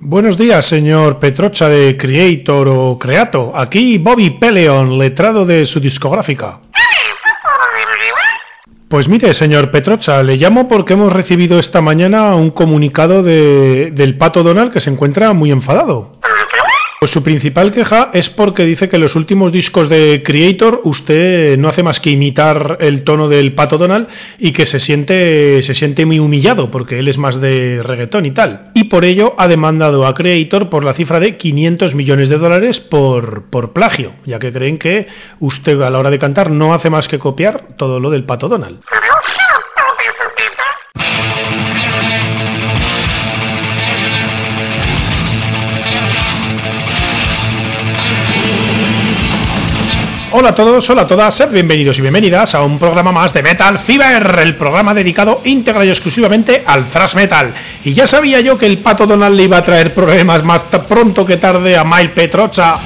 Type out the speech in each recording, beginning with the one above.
Buenos días, señor Petrocha de Creator o Creato. Aquí Bobby Peleon, letrado de su discográfica. Pues mire, señor Petrocha, le llamo porque hemos recibido esta mañana un comunicado de, del pato Donald que se encuentra muy enfadado. Pues su principal queja es porque dice que en los últimos discos de Creator usted no hace más que imitar el tono del Pato Donald y que se siente, se siente muy humillado porque él es más de reggaetón y tal. Y por ello ha demandado a Creator por la cifra de 500 millones de dólares por, por plagio, ya que creen que usted a la hora de cantar no hace más que copiar todo lo del Pato Donald. Hola a todos, hola a todas, sed bienvenidos y bienvenidas a un programa más de Metal Fever, el programa dedicado íntegra y exclusivamente al thrash metal. Y ya sabía yo que el pato Donald le iba a traer problemas más pronto que tarde a Mile Petrocha.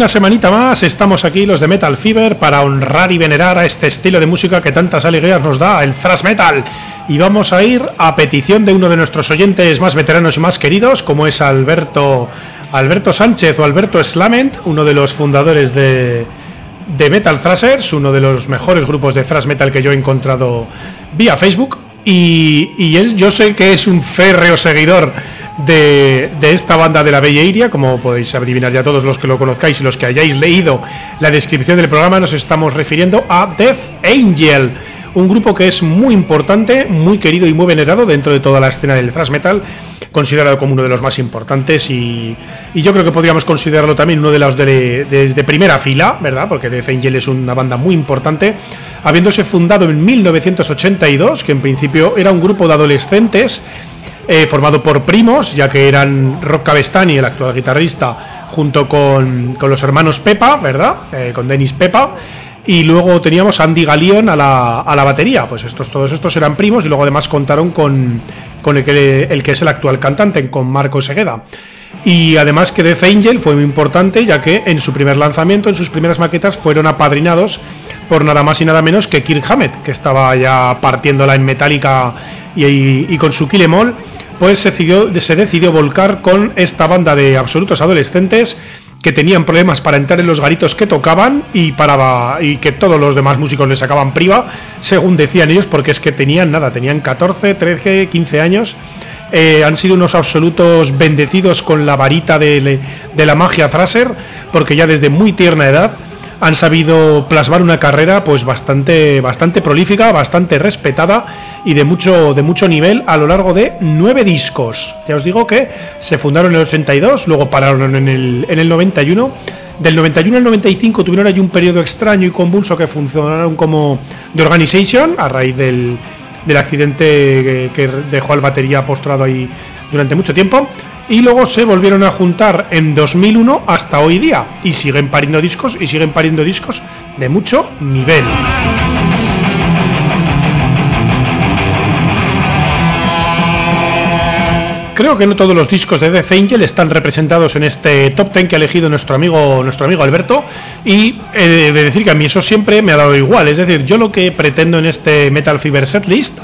Una semanita más estamos aquí los de Metal Fever para honrar y venerar a este estilo de música que tantas alegrías nos da, el thrash metal. Y vamos a ir a petición de uno de nuestros oyentes más veteranos y más queridos, como es Alberto Alberto Sánchez o Alberto Slament, uno de los fundadores de, de Metal Thrashers, uno de los mejores grupos de thrash metal que yo he encontrado vía Facebook. Y, y él, yo sé que es un férreo seguidor de, de, esta banda de la Bella Iria, como podéis adivinar ya todos los que lo conozcáis y los que hayáis leído la descripción del programa, nos estamos refiriendo a Death Angel, un grupo que es muy importante, muy querido y muy venerado dentro de toda la escena del thrash metal, considerado como uno de los más importantes y, y yo creo que podríamos considerarlo también uno de los de, de, de, primera fila, ¿verdad? Porque Death Angel es una banda muy importante, habiéndose fundado en 1982, que en principio era un grupo de adolescentes eh, formado por primos, ya que eran Rob Cavestani, el actual guitarrista, junto con, con los hermanos Pepa, ¿verdad? Eh, con Dennis Pepa. Y luego teníamos Andy Galion a la, a la batería. Pues estos, todos estos eran primos y luego además contaron con, con el, que, es el actual cantante, con Marco Segueda. Y además que Death Angel fue muy importante, ya que en su primer lanzamiento, en sus primeras maquetas, fueron apadrinados por nada más y nada menos que Kirk Hammett, que estaba ya partiéndola en metálica y, y, y, con su Kilemol, pues se decidió, volcar con esta banda de absolutos adolescentes que tenían problemas para entrar en los garitos que tocaban y y que todos los demás músicos les sacaban priva, según decían ellos, porque es que tenían nada, tenían 14, 13, 15 años eh, han sido unos absolutos bendecidos con la varita de, la magia Thrasher, porque ya desde muy tierna edad han sabido plasmar una carrera pues bastante bastante prolífica, bastante respetada y de mucho de mucho nivel a lo largo de nueve discos. Ya os digo que se fundaron en el 82, luego pararon en el, en el 91. Del 91 al 95 tuvieron allí un periodo extraño y convulso que funcionaron como The Organization a raíz del, del accidente que, dejó al batería postrado ahí durante mucho tiempo y luego se volvieron a juntar en 2001 hasta hoy día y siguen pariendo discos y siguen pariendo discos de mucho nivel. Creo que no todos los discos de Death Angel están representados en este top 10 que ha elegido nuestro amigo nuestro amigo Alberto y he de decir que a mí eso siempre me ha dado igual, es decir, yo lo que pretendo en este Metal Fever Setlist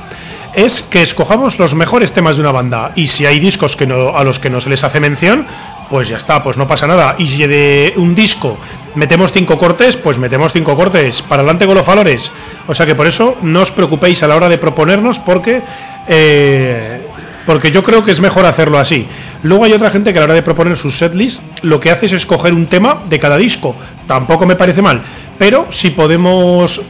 es que escojamos los mejores temas de una banda y si hay discos que no, a los que no se les hace mención, pues ya está, pues no pasa nada. Y si de un disco metemos cinco cortes, pues metemos cinco cortes. Para adelante con los valores. O sea que por eso no os preocupéis a la hora de proponernos porque eh, porque yo creo que es mejor hacerlo así. Luego hay otra gente que a la hora de proponer sus setlist lo que hace es escoger un tema de cada disco. Tampoco me parece mal, pero si podemos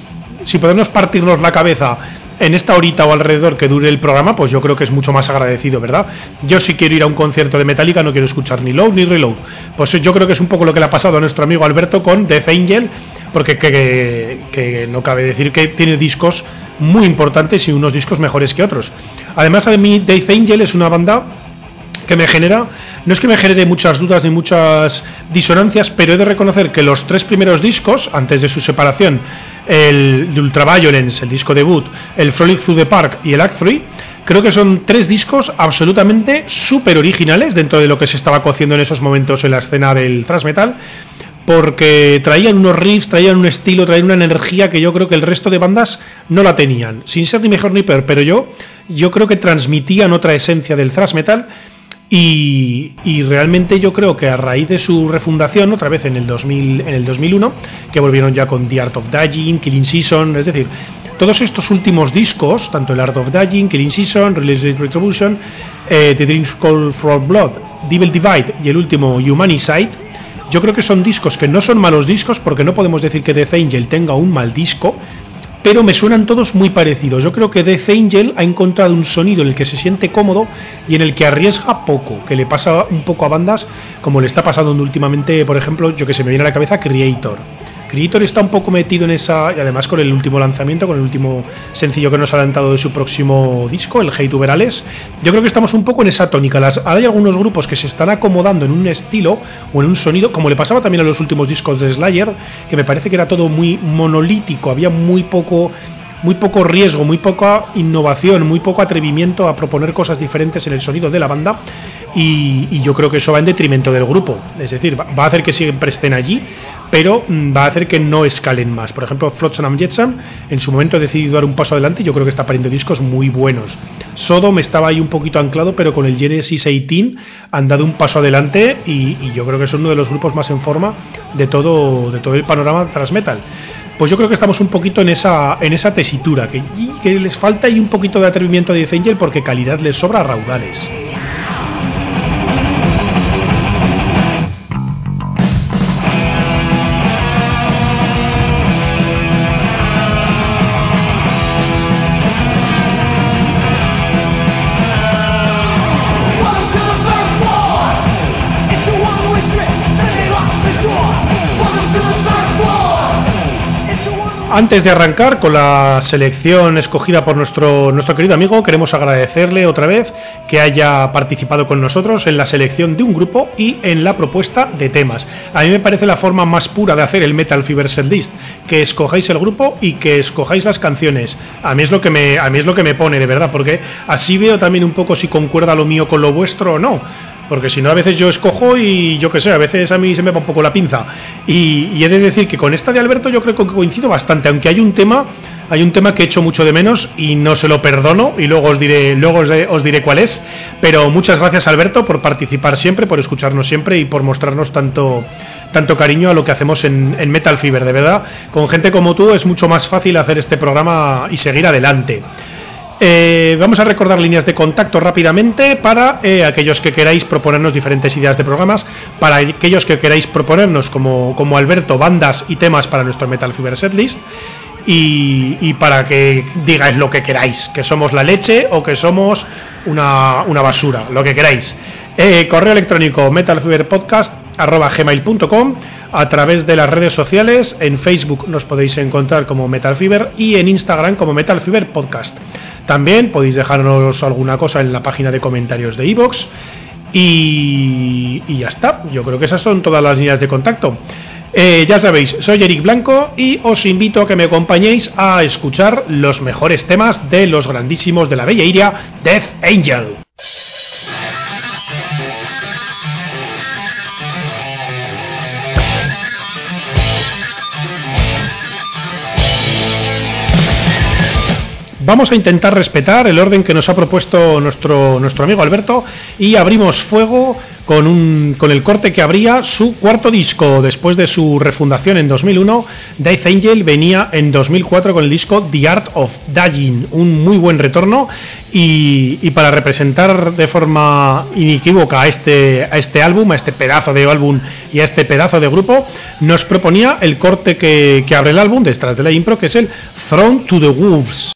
si podemos partirnos la cabeza en esta horita o alrededor que dure el programa, pues yo creo que es mucho más agradecido, ¿verdad? Yo si quiero ir a un concierto de Metallica no quiero escuchar ni Low ni Reload. Pues yo creo que es un poco lo que le ha pasado a nuestro amigo Alberto con Death Angel, porque que, no cabe decir que tiene discos muy importantes y unos discos mejores que otros. Además, a mí Death Angel es una banda que me genera, no es que me genere muchas dudas ni muchas disonancias, pero he de reconocer que los tres primeros discos, antes de su separación, el de Ultraviolence, el disco debut, el Frolic Through the Park y el Act 3, creo que son tres discos absolutamente súper originales dentro de lo que se estaba cociendo en esos momentos en la escena del thrash metal, porque traían unos riffs, traían un estilo, traían una energía que yo creo que el resto de bandas no la tenían, sin ser ni mejor ni peor, pero yo, yo creo que transmitían otra esencia del thrash metal y, realmente yo creo que a raíz de su refundación, otra vez en el, 2000, en el 2001, que volvieron ya con The Art of Dying, Killing Season, es decir, todos estos últimos discos, tanto el Art of Dying, Killing Season, Release Retribution, eh, The Dreams Call for Blood, Devil Divide y el último Humanicide, yo creo que son discos que no son malos discos porque no podemos decir que Death Angel tenga un mal disco, pero me suenan todos muy parecidos. Yo creo que Death Angel ha encontrado un sonido en el que se siente cómodo y en el que arriesga poco, que le pasa un poco a bandas como le está pasando últimamente, por ejemplo, yo que se me viene a la cabeza Creator. Creator está un poco metido en esa, y además con el último lanzamiento, con el último sencillo que nos ha adelantado de su próximo disco, el Hate Uberales, yo creo que estamos un poco en esa tónica. Las, hay algunos grupos que se están acomodando en un estilo o en un sonido, como le pasaba también a los últimos discos de Slayer, que me parece que era todo muy monolítico, había muy poco muy poco riesgo, muy poca innovación, muy poco atrevimiento a proponer cosas diferentes en el sonido de la banda y, yo creo que eso va en detrimento del grupo. Es decir, va, a hacer que siempre estén allí, pero mm, va a hacer que no escalen más. Por ejemplo, Flotsam and Jetsam en su momento ha decidido dar un paso adelante y yo creo que está pariendo discos muy buenos. Sodom estaba ahí un poquito anclado, pero con el Genesis 18 han dado un paso adelante y, yo creo que es uno de los grupos más en forma de todo, de todo el panorama transmetal pues yo creo que estamos un poquito en esa, en esa tesitura, que, les falta ahí un poquito de atrevimiento a Death Angel porque calidad les sobra raudales. Antes de arrancar con la selección escogida por nuestro, nuestro querido amigo, queremos agradecerle otra vez que haya participado con nosotros en la selección de un grupo y en la propuesta de temas. A mí me parece la forma más pura de hacer el Metal Fever Set List, que escojáis el grupo y que escojáis las canciones. A mí es lo que me, a mí es lo que me pone de verdad, porque así veo también un poco si concuerda lo mío con lo vuestro o no porque si no a veces yo escojo y yo qué sé, a veces a mí se me va un poco la pinza. Y, he de decir que con esta de Alberto yo creo que coincido bastante, aunque hay un tema, hay un tema que he hecho mucho de menos y no se lo perdono y luego os diré, luego os, diré cuál es. Pero muchas gracias Alberto por participar siempre, por escucharnos siempre y por mostrarnos tanto, tanto cariño a lo que hacemos en, en Metal Fever, de verdad. Con gente como tú es mucho más fácil hacer este programa y seguir adelante. Eh, vamos a recordar líneas de contacto rápidamente para eh, aquellos que queráis proponernos diferentes ideas de programas, para aquellos que queráis proponernos, como, como Alberto, bandas y temas para nuestro Metal Fever Setlist. Y, y para que digáis lo que queráis, que somos la leche o que somos una, una basura, lo que queráis. Eh, correo electrónico metalfiberpodcast.gmail.com a través de las redes sociales. En Facebook nos podéis encontrar como Metalfiber y en Instagram como Metalfiber Podcast. También podéis dejarnos alguna cosa en la página de comentarios de iVoox. Y, y ya está. Yo creo que esas son todas las líneas de contacto. Eh, ya sabéis, soy Eric Blanco y os invito a que me acompañéis a escuchar los mejores temas de los grandísimos de la bella iria Death Angel. Vamos a intentar respetar el orden que nos ha propuesto nuestro, nuestro amigo Alberto y abrimos fuego con, un, con el corte que abría su cuarto disco. Después de su refundación en 2001, Death Angel venía en 2004 con el disco The Art of Dying, un muy buen retorno y, para representar de forma inequívoca a este, este álbum, a este pedazo de álbum y a este pedazo de grupo, nos proponía el corte que, abre el álbum detrás de la impro, que es el Thrown to the Wolves.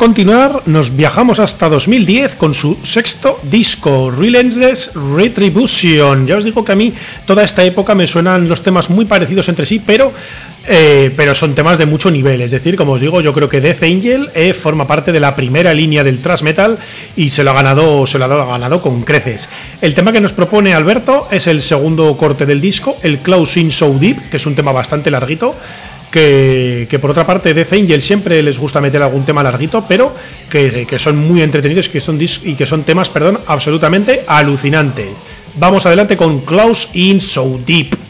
Continuar, nos viajamos hasta 2010 con su sexto disco, Relentless Retribution. Ya os digo que a mí toda esta época me suenan los temas muy parecidos entre sí, pero eh, pero son temas de mucho nivel. Es decir, como os digo, yo creo que Death Angel eh, forma parte de la primera línea del thrash metal y se lo ha ganado, se lo ha ganado con creces. El tema que nos propone Alberto es el segundo corte del disco, el Close So Deep, que es un tema bastante larguito. Que, por otra parte Death Angel siempre les gusta meter algún tema larguito, pero que, son muy entretenidos que son y que son temas, perdón, absolutamente alucinantes. Vamos adelante con Close In So Deep.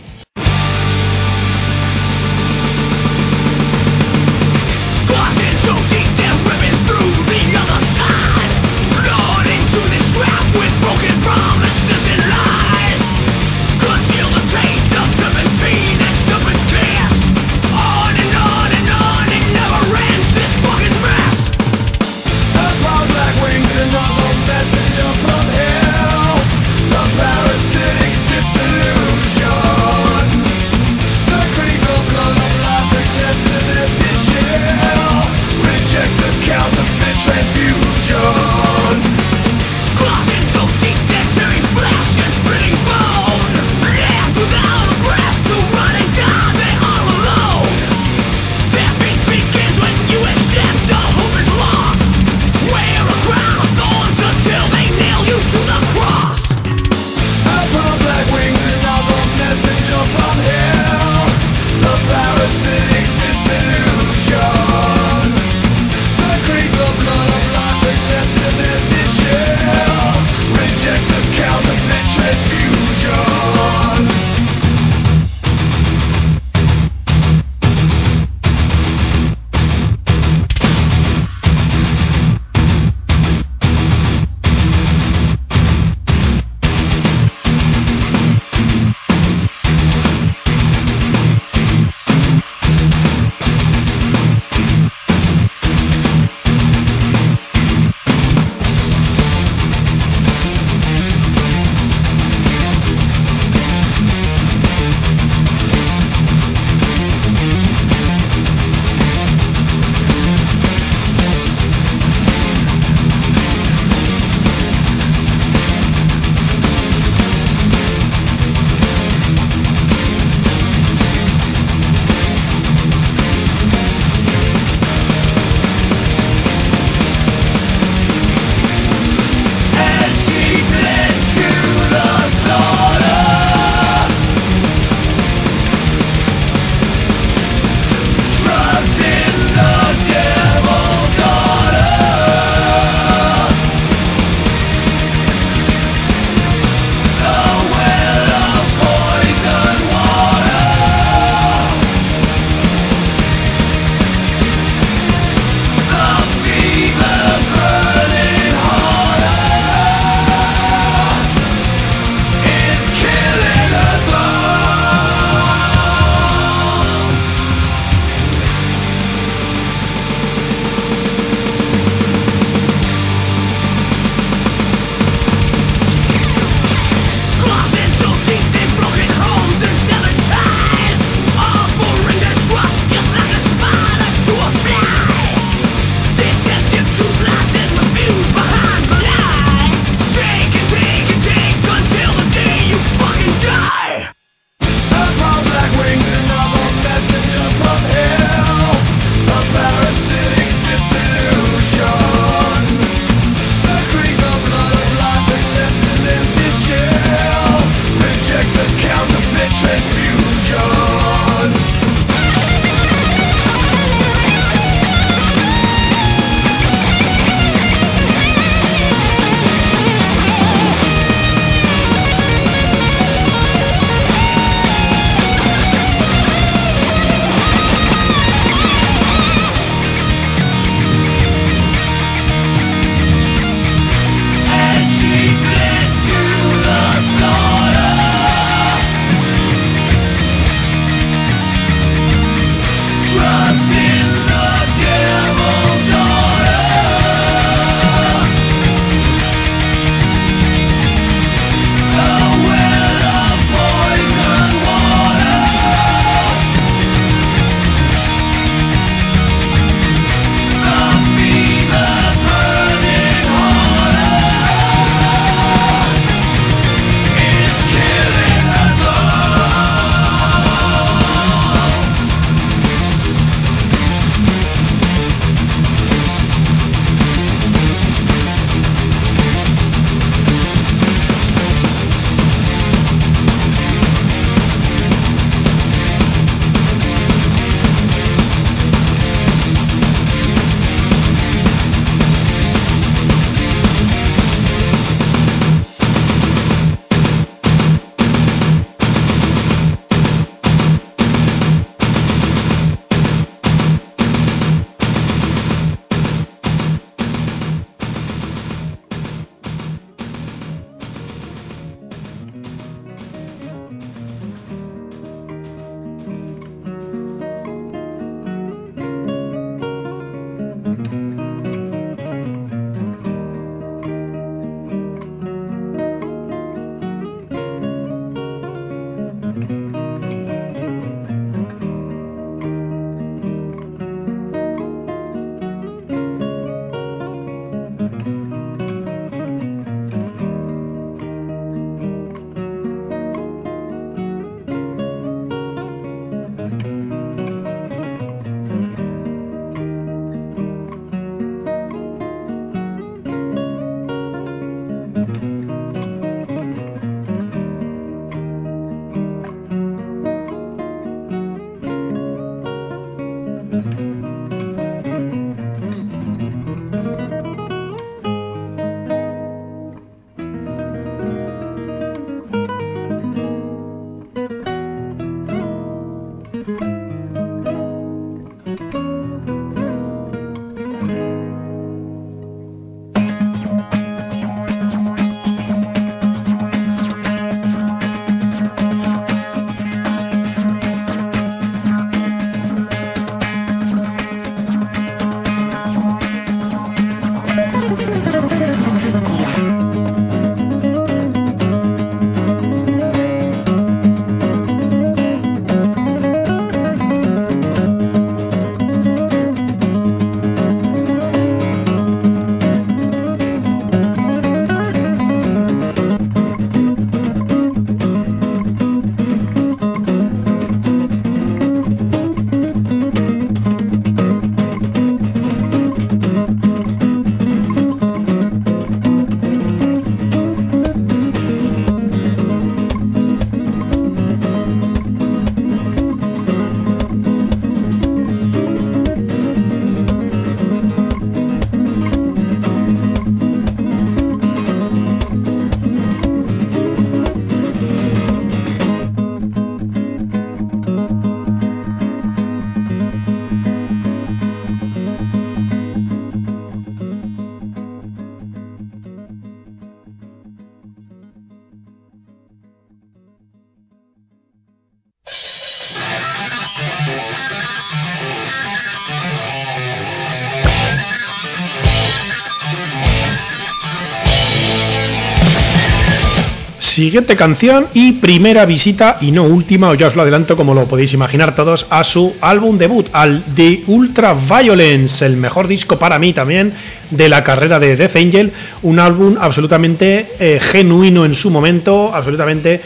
Siguiente canción y primera visita, y no última, o ya os lo adelanto como lo podéis imaginar todos, a su álbum debut, al The Ultra Violence, el mejor disco para mí también de la carrera de Death Angel, un álbum absolutamente eh, genuino en su momento, absolutamente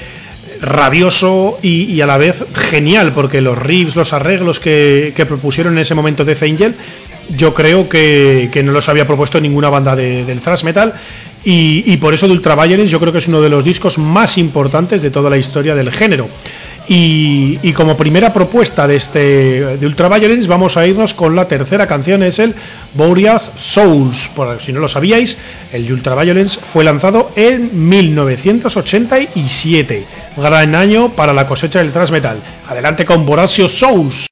rabioso y, a la vez genial, porque los riffs, los arreglos que, propusieron en ese momento Death Angel, yo creo que, no los había propuesto ninguna banda del thrash metal y, por eso de Ultraviolence yo creo que es uno de los discos más importantes de toda la historia del género. Y, como primera propuesta de este de Ultraviolence vamos a irnos con la tercera canción, es el Boreas Souls. Por si no lo sabíais, el Ultraviolence fue lanzado en 1987. Gran año para la cosecha del thrash metal. Adelante con Boreas Souls.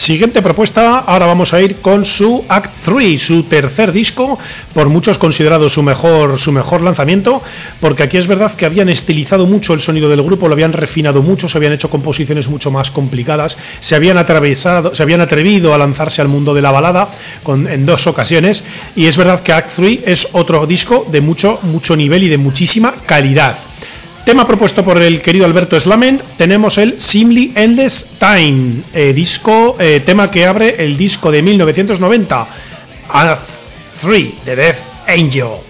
Siguiente propuesta, ahora vamos a ir con su Act 3, su tercer disco, por muchos considerado su mejor, su mejor lanzamiento, porque aquí es verdad que habían estilizado mucho el sonido del grupo, lo habían refinado mucho, se habían hecho composiciones mucho más complicadas, se habían atravesado, se habían atrevido a lanzarse al mundo de la balada en dos ocasiones, y es verdad que Act 3 es otro disco de mucho, mucho nivel y de muchísima calidad. Tema propuesto por el querido Alberto Slamen, tenemos el Simly Endless Time, eh, disco, eh, tema que abre el disco de 1990, A 3 de Death Angel.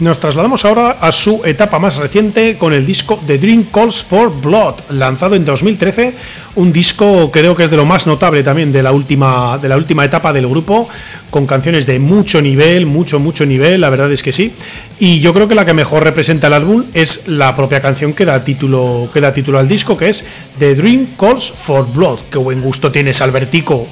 Nos trasladamos ahora a su etapa más reciente con el disco The Dream Calls for Blood, lanzado en 2013, un disco creo que es de lo más notable también de la última de la última etapa del grupo, con canciones de mucho nivel, mucho mucho nivel, la verdad es que sí. Y yo creo que la que mejor representa el álbum es la propia canción que da título que da título al disco, que es The Dream Calls for Blood. Qué buen gusto tienes, Albertico.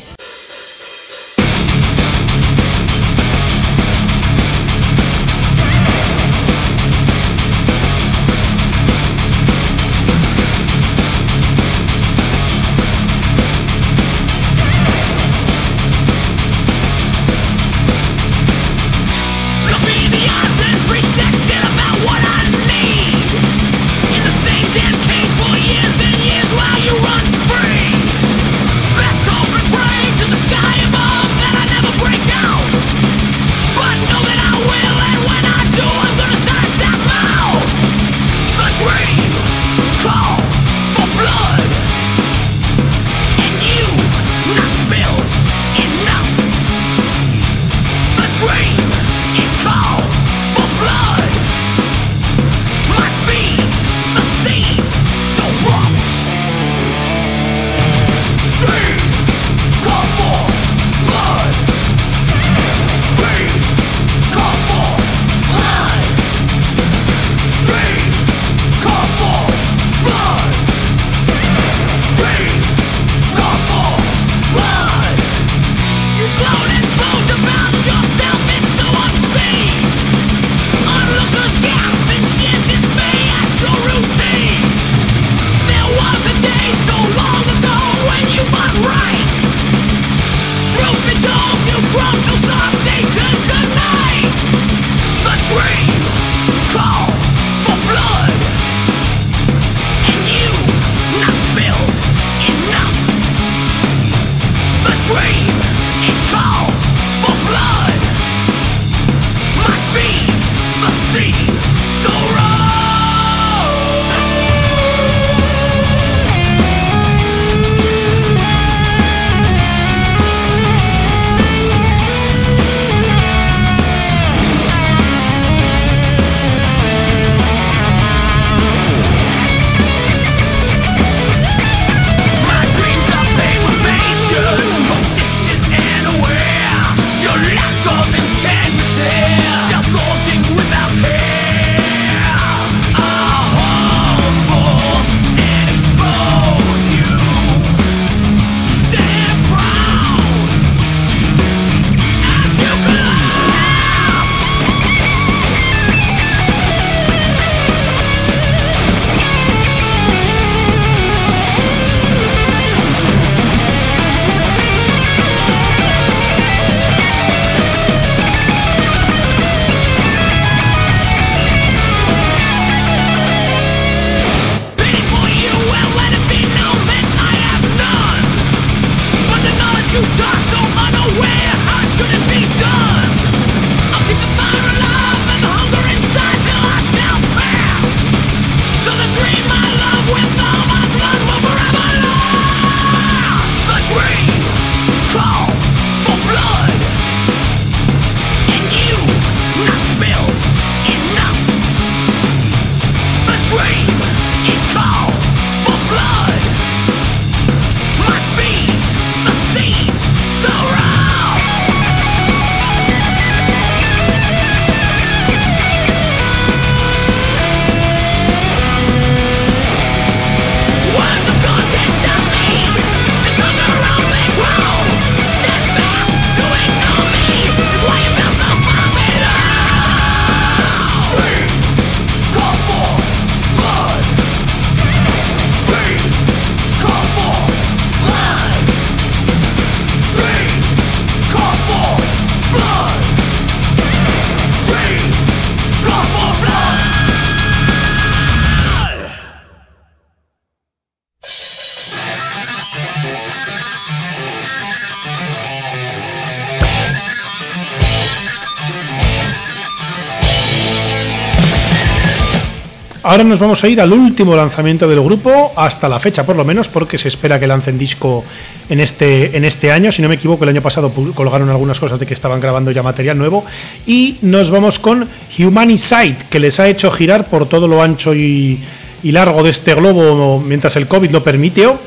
Ahora nos vamos a ir al último lanzamiento del grupo, hasta la fecha por lo menos, porque se espera que lancen disco en este, en este año. Si no me equivoco, el año pasado colgaron algunas cosas de que estaban grabando ya material nuevo. Y nos vamos con Humanicide, que les ha hecho girar por todo lo ancho y, y largo de este globo mientras el COVID lo permitió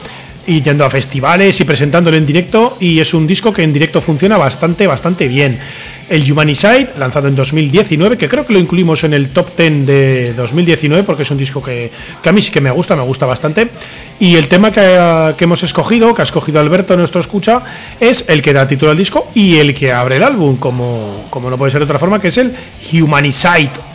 y yendo a festivales y presentándolo en directo y es un disco que en directo funciona bastante, bastante bien. El Humanicide, lanzado en 2019, que creo que lo incluimos en el top 10 de 2019 porque es un disco que, a mí sí que me gusta, me gusta bastante. Y el tema que, que, hemos escogido, que ha escogido Alberto, nuestro escucha, es el que da título al disco y el que abre el álbum, como, como no puede ser de otra forma, que es el Humanicide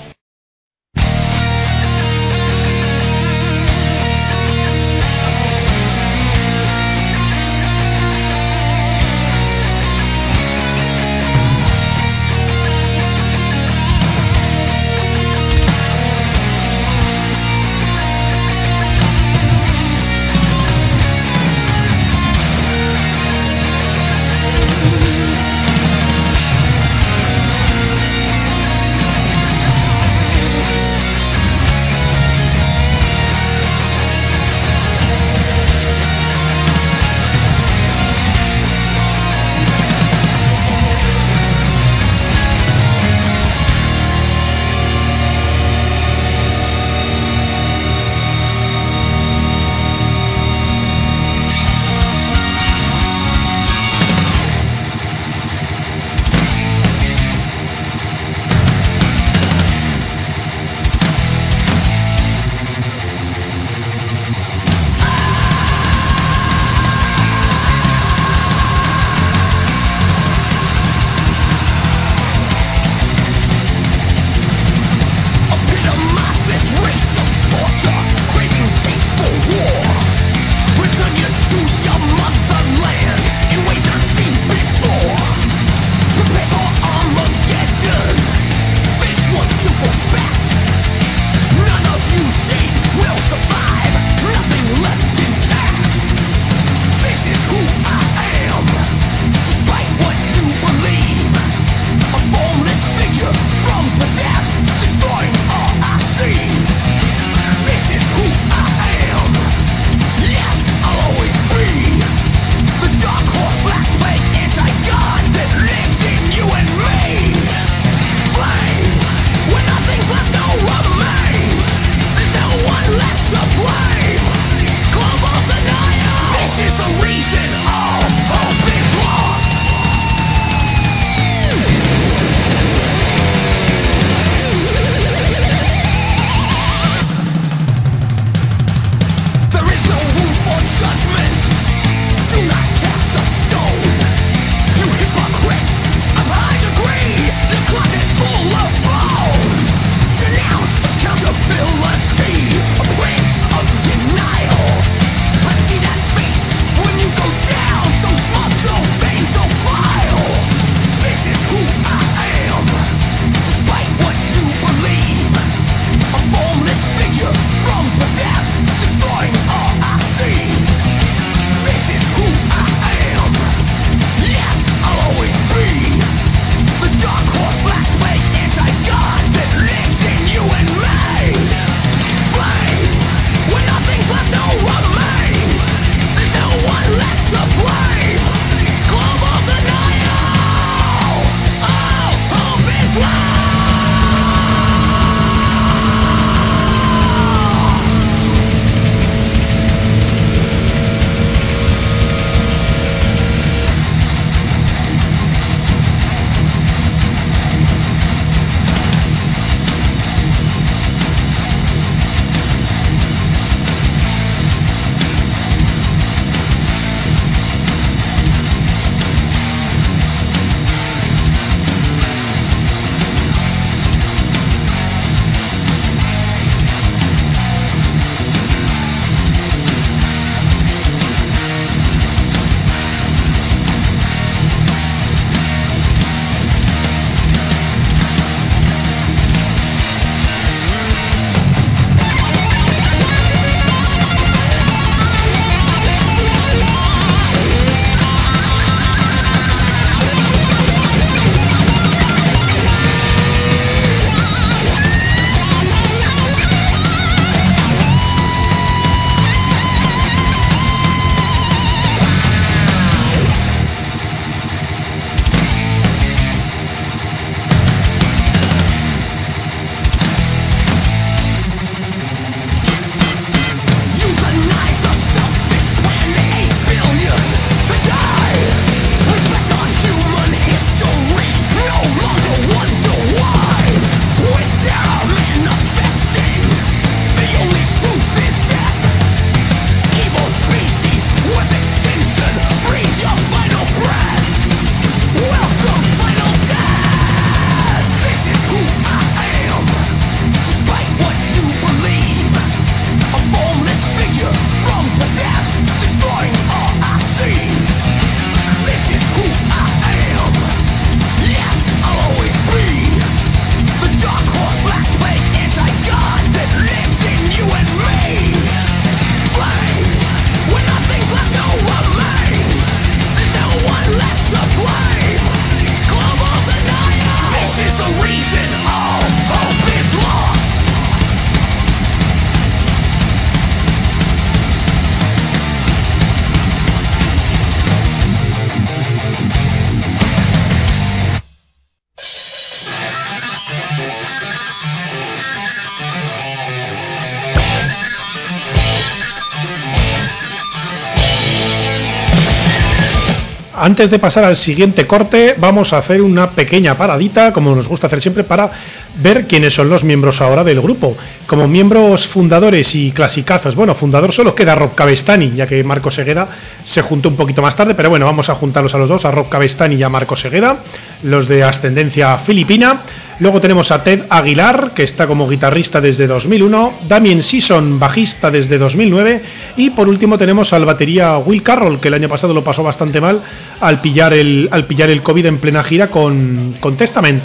Antes de pasar al siguiente corte, vamos a hacer una pequeña paradita, como nos gusta hacer siempre, para ver quiénes son los miembros ahora del grupo. Como miembros fundadores y clasicazos, bueno, fundador solo queda Rob Cabestani, ya que Marco Segueda se juntó un poquito más tarde, pero bueno, vamos a juntarlos a los dos, a Rob Cabestani y a Marco Segueda, los de ascendencia filipina. Luego tenemos a Ted Aguilar, que está como guitarrista desde 2001, Damien Sison, bajista desde 2009, y por último tenemos al batería Will Carroll, que el año pasado lo pasó bastante mal al pillar el, al pillar el COVID en plena gira con, con Testament.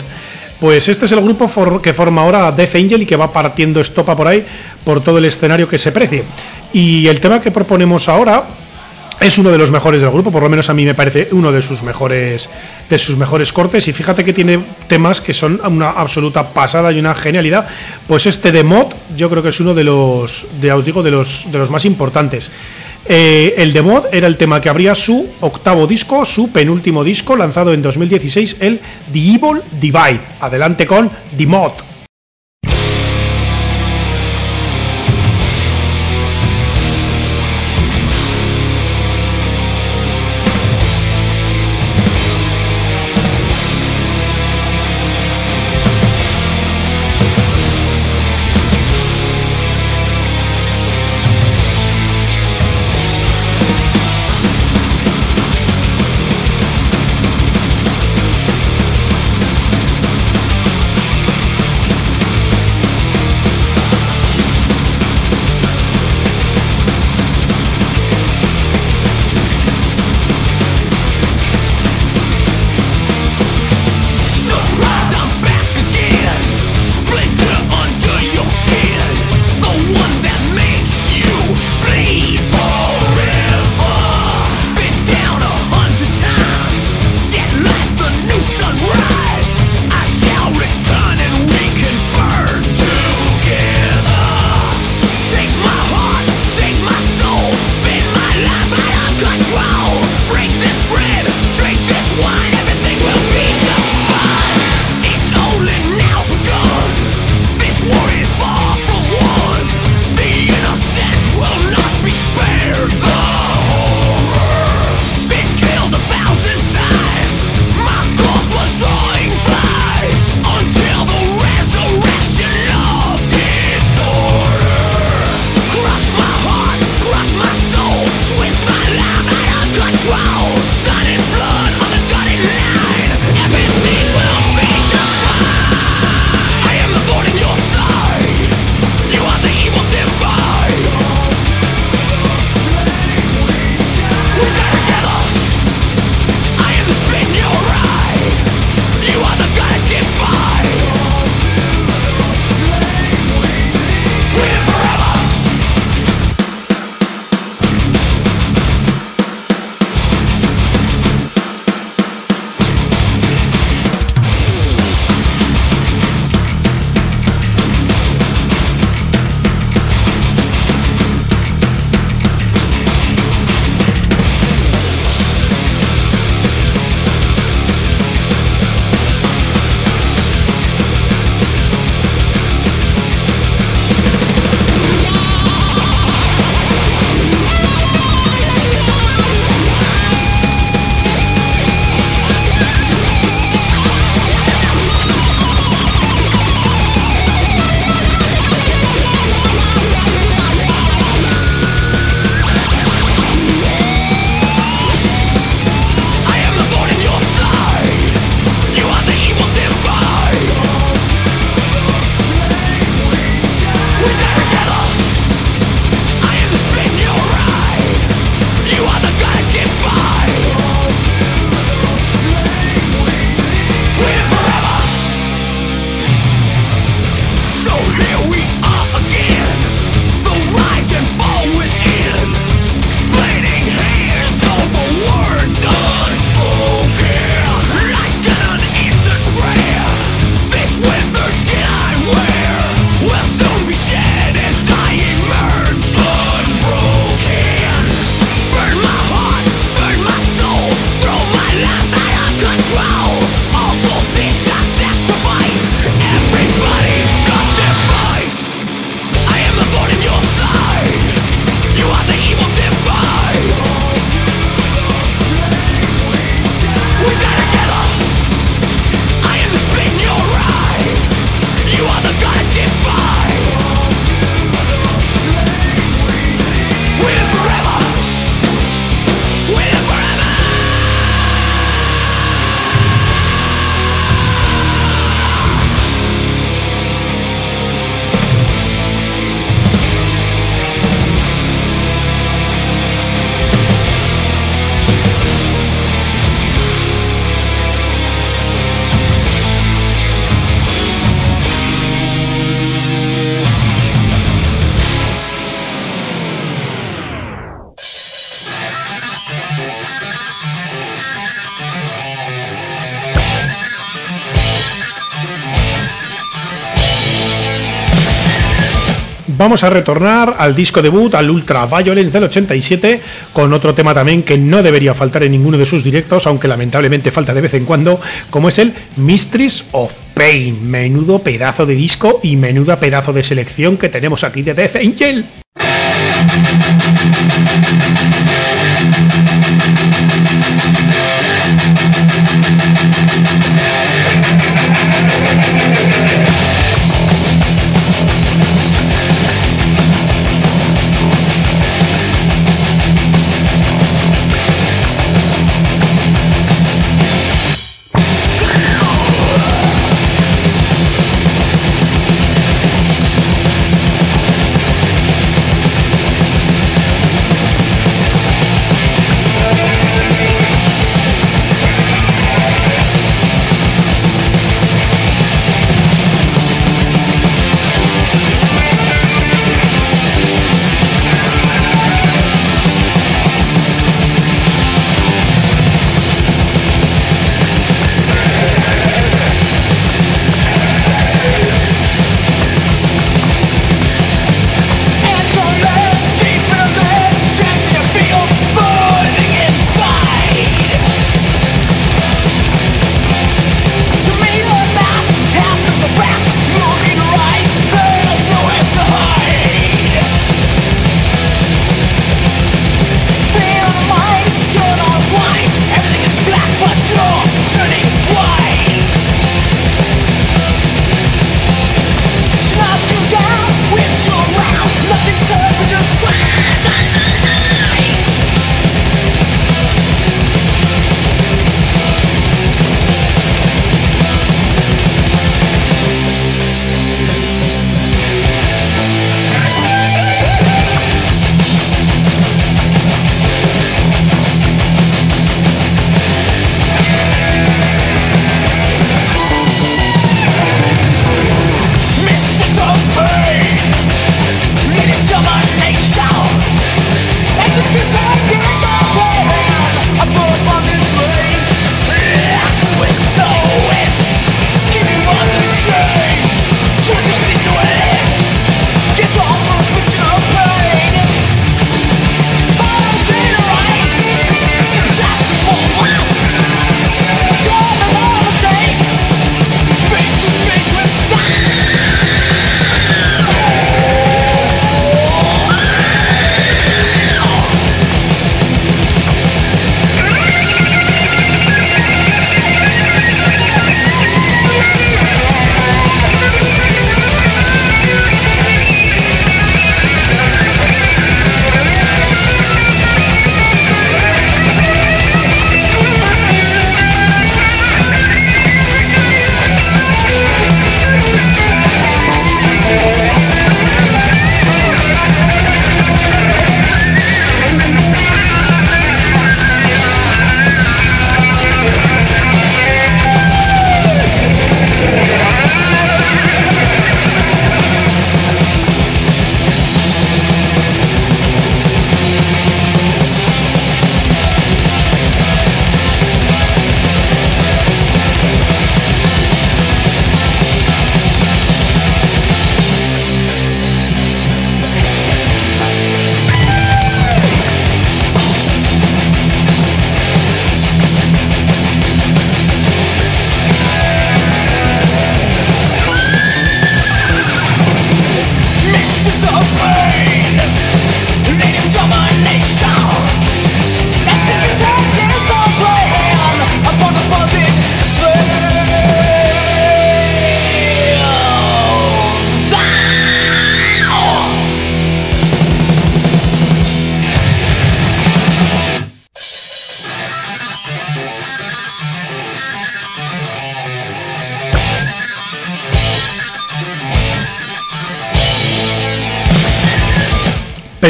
Pues este es el grupo que forma ahora Death Angel y que va partiendo estopa por ahí por todo el escenario que se precie. Y el tema que proponemos ahora es uno de los mejores del grupo, por lo menos a mí me parece uno de sus mejores de sus mejores cortes y fíjate que tiene temas que son una absoluta pasada y una genialidad, pues este de Mod yo creo que es uno de los de os digo de los de los más importantes. Eh, el de Mod era el tema que abría su octavo disco, su penúltimo disco lanzado en 2016, el The Evil Divide. Adelante con The Mod. Vamos a retornar al disco debut, al Ultra Violence del 87, con otro tema también que no debería faltar en ninguno de sus directos, aunque lamentablemente falta de vez en cuando, como es el Mistress of Pain. Menudo pedazo de disco y menuda pedazo de selección que tenemos aquí de Death Angel.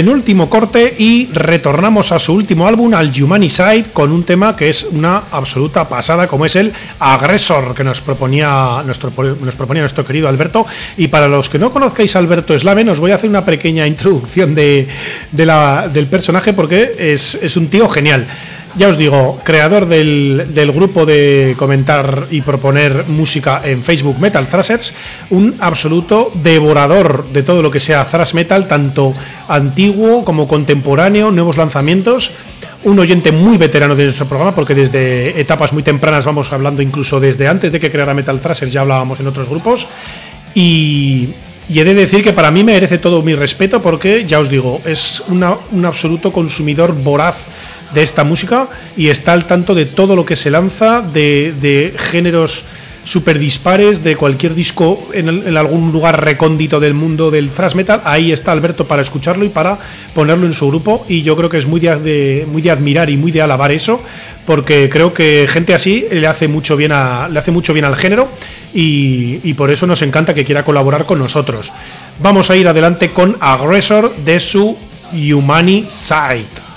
Penúltimo corte y retornamos a su último álbum, al Humanicide, con un tema que es una absoluta pasada, como es el Agresor, que nos proponía nuestro, nos proponía nuestro querido Alberto. Y para los que no conozcáis a Alberto Slaven, os voy a hacer una pequeña introducción de, del personaje porque es, es un tío genial. Ya os digo, creador del, del, grupo de comentar y proponer música en Facebook Metal Thrashers, un absoluto devorador de todo lo que sea thrash metal, tanto antiguo como contemporáneo, nuevos lanzamientos. Un oyente muy veterano de nuestro programa, porque desde etapas muy tempranas vamos hablando, incluso desde antes de que creara Metal Thrashers, ya hablábamos en otros grupos. Y, y he de decir que para mí merece todo mi respeto porque, ya os digo, es un absoluto consumidor voraz de esta música y está al tanto de todo lo que se lanza, de, de géneros super dispares de cualquier disco en, algún lugar recóndito del mundo del thrash metal. Ahí está Alberto para escucharlo y para ponerlo en su grupo. Y yo creo que es muy de, admirar y muy de alabar eso, porque creo que gente así le hace mucho bien, a, le hace mucho bien al género y, y por eso nos encanta que quiera colaborar con nosotros. Vamos a ir adelante con Aggressor de su Humani Side.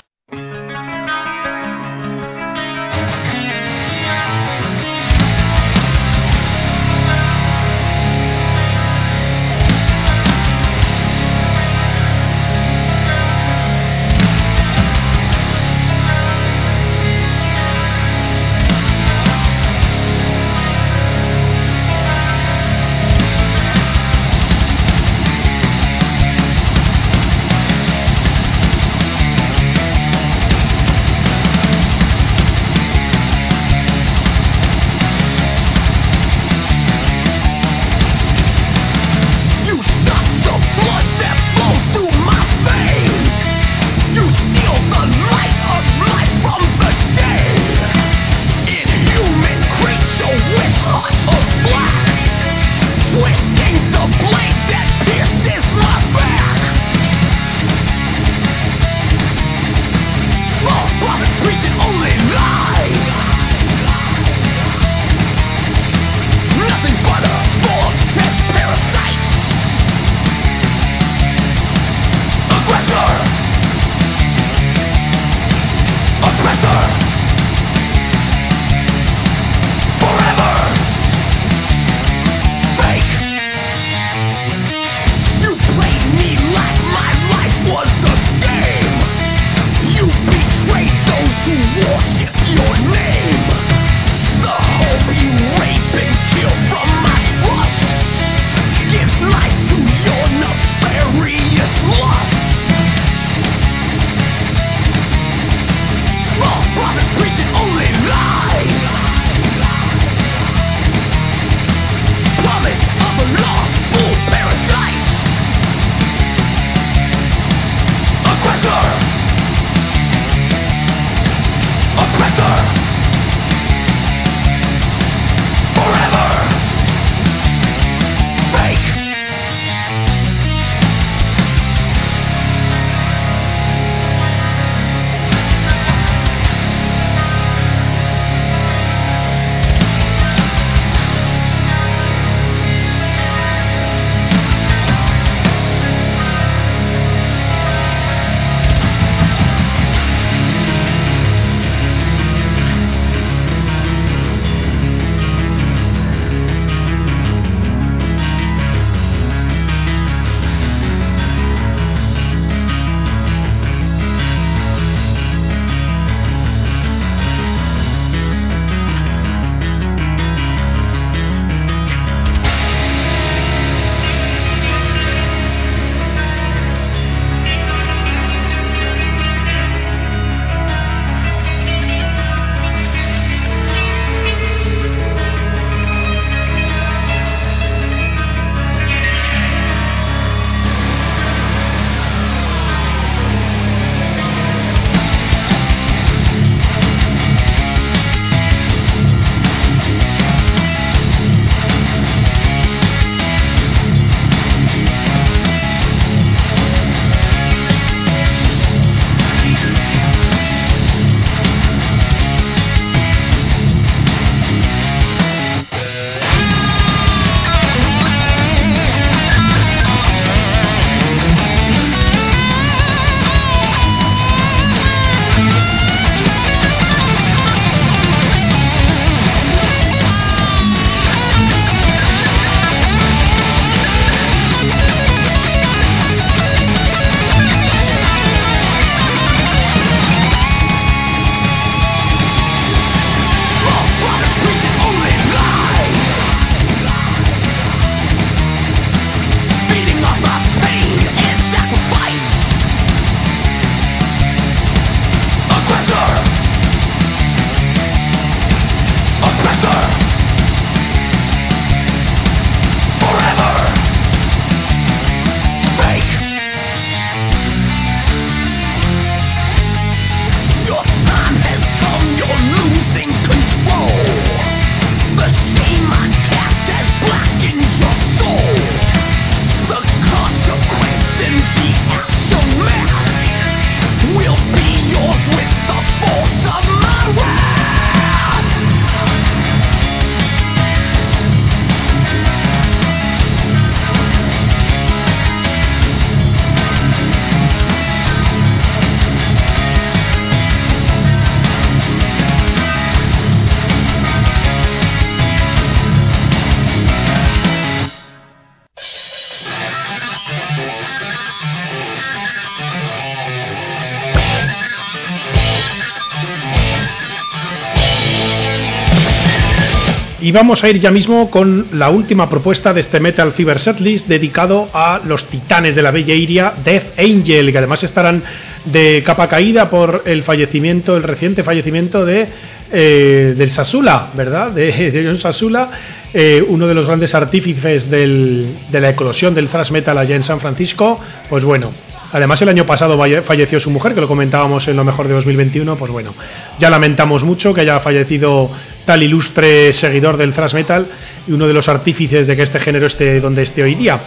Vamos a ir ya mismo con la última propuesta de este Metal Fever Setlist dedicado a los titanes de la bella iria, Death Angel, que además estarán de capa caída por el fallecimiento, el reciente fallecimiento de eh, del Sasula, ¿verdad? De, Sasula, eh, uno de los grandes artífices del, de la eclosión del thrash metal allá en San Francisco. Pues bueno, Además, el año pasado falleció su mujer, que lo comentábamos en lo mejor de 2021. Pues bueno, ya lamentamos mucho que haya fallecido tal ilustre seguidor del thrash metal y uno de los artífices de que este género esté donde esté hoy día.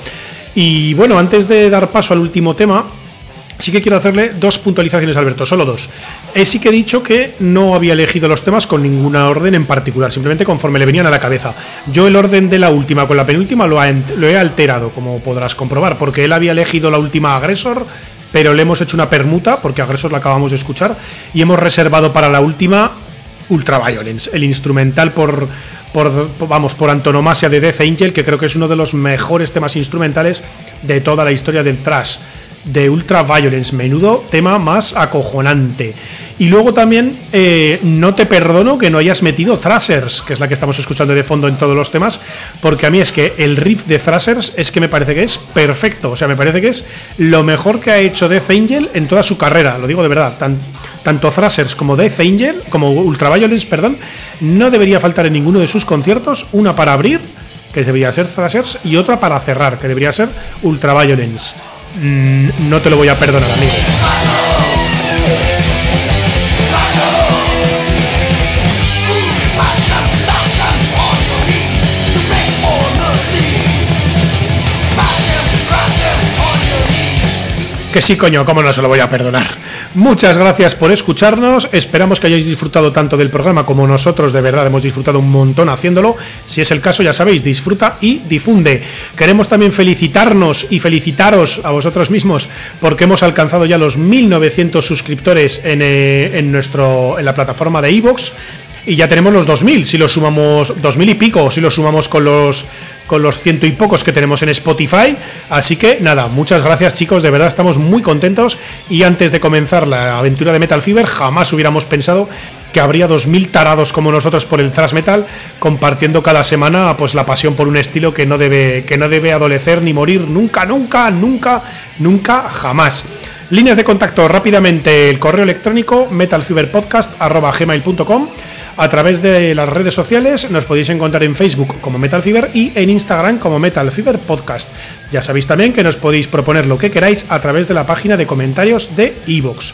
Y bueno, antes de dar paso al último tema, sí que quiero hacerle dos puntualizaciones, Alberto, solo dos. Eh, sí que he dicho que no había elegido los temas con ninguna orden en particular, simplemente conforme le venían a la cabeza. Yo el orden de la última con la penúltima lo, lo he alterado, como podrás comprobar, porque él había elegido la última agresor, pero le hemos hecho una permuta, porque agresor la acabamos de escuchar, y hemos reservado para la última Ultraviolence, el instrumental por, por, vamos, por antonomasia de Death Angel, que creo que es uno de los mejores temas instrumentales de toda la historia del thrash de Ultra Violence, menudo tema más acojonante. Y luego también eh, no te perdono que no hayas metido Thrashers, que es la que estamos escuchando de fondo en todos los temas, porque a mí es que el riff de Thrashers es que me parece que es perfecto, o sea, me parece que es lo mejor que ha hecho Death Angel en toda su carrera, lo digo de verdad, tanto Thrashers como Death Angel, como Ultra Violence, perdón, no debería faltar en ninguno de sus conciertos, una para abrir, que debería ser Thrashers, y otra para cerrar, que debería ser Ultra Violence. Mm, no te lo voy a perdonar, amigo. Que sí, coño, cómo no se lo voy a perdonar. Muchas gracias por escucharnos. Esperamos que hayáis disfrutado tanto del programa como nosotros de verdad hemos disfrutado un montón haciéndolo. Si es el caso, ya sabéis, disfruta y difunde. Queremos también felicitarnos y felicitaros a vosotros mismos porque hemos alcanzado ya los 1900 suscriptores en, eh, en nuestro en la plataforma de iVoox y ya tenemos los 2000 si lo sumamos 2000 y pico si lo sumamos con los con los ciento y pocos que tenemos en Spotify. Así que nada, muchas gracias chicos, de verdad estamos muy contentos y antes de comenzar la aventura de Metal Fever jamás hubiéramos pensado que habría dos mil tarados como nosotros por el thrash metal compartiendo cada semana pues la pasión por un estilo que no debe que no debe adolecer ni morir nunca, nunca, nunca, nunca, jamás. Líneas de contacto rápidamente el correo electrónico metalfiberpodcast@gmail.com a través de las redes sociales. Nos podéis encontrar en Facebook como Metal Fever y en Instagram como Metal Fever Podcast. Ya sabéis también que nos podéis proponer lo que queráis a través de la página de comentarios de iVoox.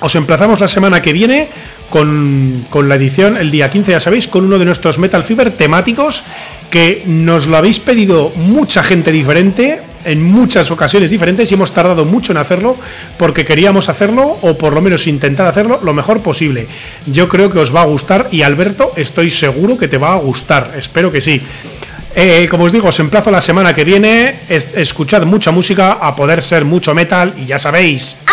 Os emplazamos la semana que viene con, con, la edición, el día 15, ya sabéis, con uno de nuestros Metal Fever temáticos que nos lo habéis pedido mucha gente diferente en muchas ocasiones diferentes y hemos tardado mucho en hacerlo porque queríamos hacerlo o por lo menos intentar hacerlo lo mejor posible. Yo creo que os va a gustar y Alberto estoy seguro que te va a gustar, espero que sí. Eh, como os digo, os emplazo la semana que viene, escuchad mucha música, a poder ser mucho metal y ya sabéis. ¿No